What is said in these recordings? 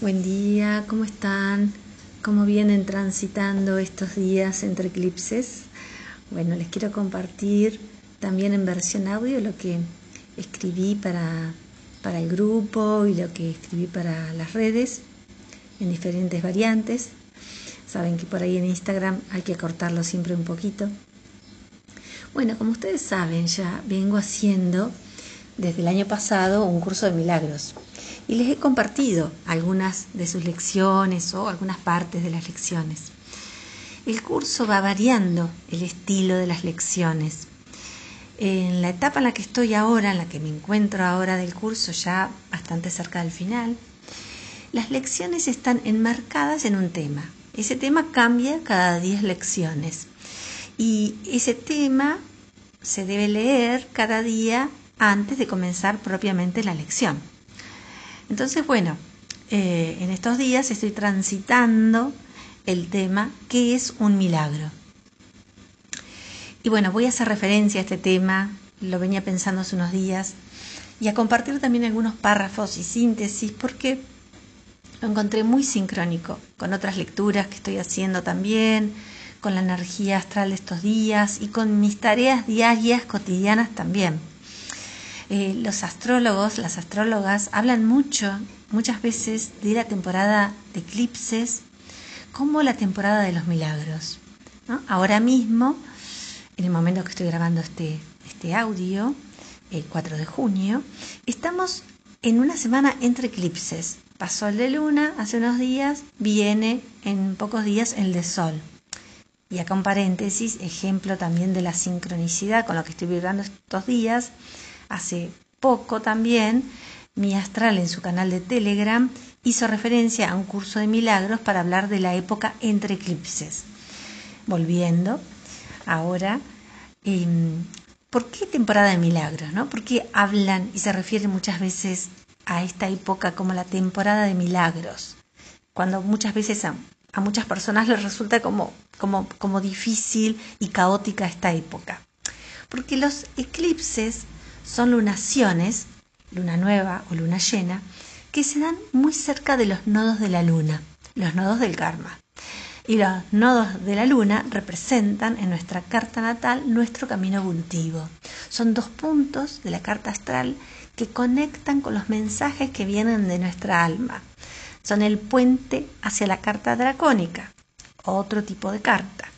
Buen día, ¿cómo están? ¿Cómo vienen transitando estos días entre eclipses? Bueno, les quiero compartir también en versión audio lo que escribí para, para el grupo y lo que escribí para las redes en diferentes variantes. Saben que por ahí en Instagram hay que cortarlo siempre un poquito. Bueno, como ustedes saben, ya vengo haciendo desde el año pasado un curso de milagros y les he compartido algunas de sus lecciones o algunas partes de las lecciones. El curso va variando el estilo de las lecciones. En la etapa en la que estoy ahora, en la que me encuentro ahora del curso, ya bastante cerca del final, las lecciones están enmarcadas en un tema. Ese tema cambia cada 10 lecciones y ese tema se debe leer cada día antes de comenzar propiamente la lección. Entonces, bueno, eh, en estos días estoy transitando el tema ¿qué es un milagro? Y bueno, voy a hacer referencia a este tema, lo venía pensando hace unos días, y a compartir también algunos párrafos y síntesis porque lo encontré muy sincrónico con otras lecturas que estoy haciendo también, con la energía astral de estos días y con mis tareas diarias cotidianas también. Eh, los astrólogos, las astrólogas hablan mucho, muchas veces, de la temporada de eclipses como la temporada de los milagros. Ahora mismo, en el momento que estoy grabando este, este audio, el 4 de junio, estamos en una semana entre eclipses. Pasó el de luna hace unos días, viene en pocos días el de sol. Y acá un paréntesis, ejemplo también de la sincronicidad con lo que estoy vibrando estos días, hace poco también, mi astral en su canal de Telegram hizo referencia a un curso de milagros para hablar de la época entre eclipses. Volviendo, ahora, em, ¿por qué temporada de milagros? No? ¿Por qué hablan y se refieren muchas veces a esta época como la temporada de milagros? Cuando muchas veces a, a muchas personas les resulta como, como, como difícil y caótica esta época. Porque los eclipses son lunaciones, luna nueva o luna llena, que se dan muy cerca de los nodos de la luna, los nodos del karma. Y los nodos de la luna representan en nuestra carta natal nuestro camino evolutivo. Son dos puntos de la carta astral que conectan con los mensajes que vienen de nuestra alma. Son el puente hacia la carta dracónica, otro tipo de carta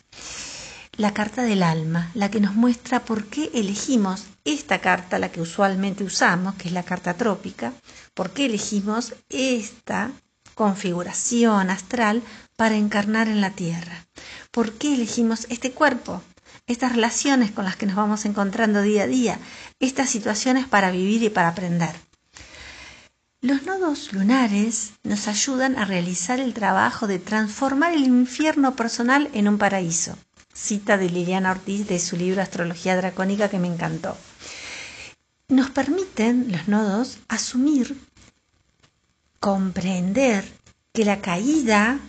la carta del alma, la que nos muestra por qué elegimos esta carta, la que usualmente usamos, que es la carta trópica, por qué elegimos esta configuración astral para encarnar en la Tierra, por qué elegimos este cuerpo, estas relaciones con las que nos vamos encontrando día a día, estas situaciones para vivir y para aprender. Los nodos lunares nos ayudan a realizar el trabajo de transformar el infierno personal en un paraíso cita de Liliana Ortiz de su libro Astrología Dracónica que me encantó. Nos permiten los nodos asumir, comprender que la caída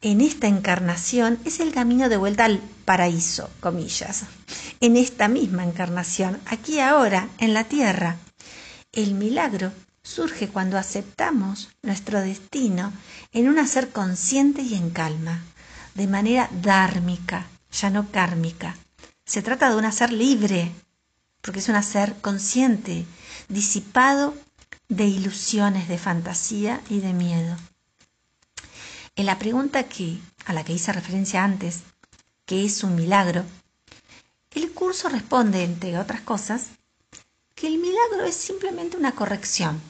en esta encarnación es el camino de vuelta al paraíso, comillas. En esta misma encarnación, aquí ahora, en la tierra. El milagro surge cuando aceptamos nuestro destino en un hacer consciente y en calma, de manera dármica, ya no kármica. Se trata de un hacer libre, porque es un hacer consciente, disipado de ilusiones, de fantasía y de miedo. En la pregunta que, a la que hice referencia antes, ¿qué es un milagro? El curso responde, entre otras cosas, que el milagro es simplemente una corrección.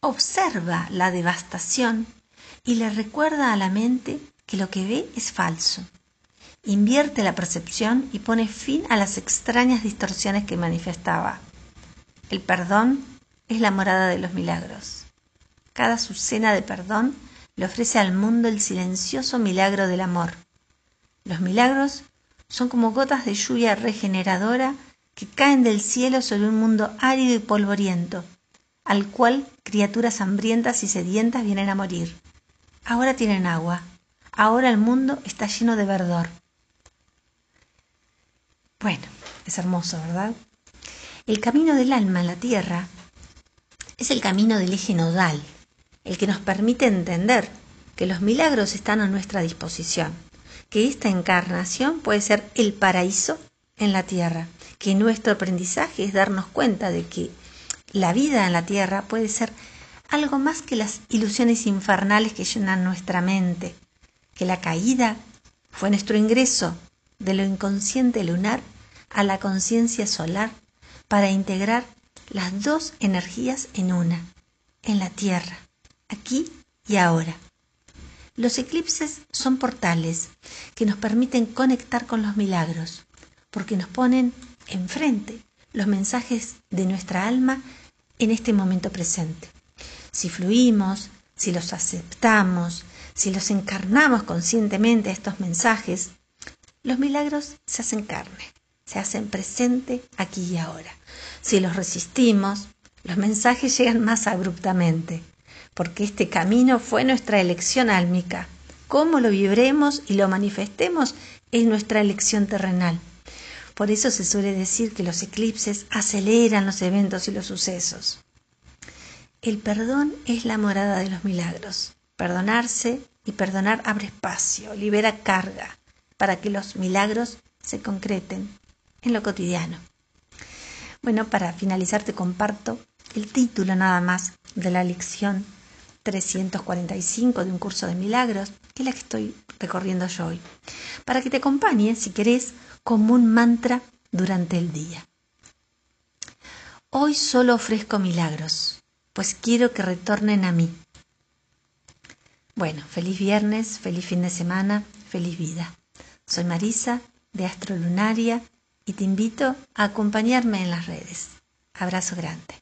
Observa la devastación y le recuerda a la mente que lo que ve es falso invierte la percepción y pone fin a las extrañas distorsiones que manifestaba. El perdón es la morada de los milagros. Cada sucena de perdón le ofrece al mundo el silencioso milagro del amor. Los milagros son como gotas de lluvia regeneradora que caen del cielo sobre un mundo árido y polvoriento, al cual criaturas hambrientas y sedientas vienen a morir. Ahora tienen agua, ahora el mundo está lleno de verdor. Bueno, es hermoso, ¿verdad? El camino del alma en la tierra es el camino del eje nodal, el que nos permite entender que los milagros están a nuestra disposición, que esta encarnación puede ser el paraíso en la tierra, que nuestro aprendizaje es darnos cuenta de que la vida en la tierra puede ser algo más que las ilusiones infernales que llenan nuestra mente, que la caída fue nuestro ingreso de lo inconsciente lunar a la conciencia solar para integrar las dos energías en una, en la Tierra, aquí y ahora. Los eclipses son portales que nos permiten conectar con los milagros, porque nos ponen enfrente los mensajes de nuestra alma en este momento presente. Si fluimos, si los aceptamos, si los encarnamos conscientemente estos mensajes, los milagros se hacen carne, se hacen presente aquí y ahora. Si los resistimos, los mensajes llegan más abruptamente, porque este camino fue nuestra elección álmica. Cómo lo vibremos y lo manifestemos es nuestra elección terrenal. Por eso se suele decir que los eclipses aceleran los eventos y los sucesos. El perdón es la morada de los milagros. Perdonarse y perdonar abre espacio, libera carga para que los milagros se concreten en lo cotidiano. Bueno, para finalizar te comparto el título nada más de la lección 345 de un curso de milagros, que es la que estoy recorriendo yo hoy, para que te acompañe, si querés, como un mantra durante el día. Hoy solo ofrezco milagros, pues quiero que retornen a mí. Bueno, feliz viernes, feliz fin de semana, feliz vida. Soy Marisa de Astrolunaria y te invito a acompañarme en las redes. Abrazo grande.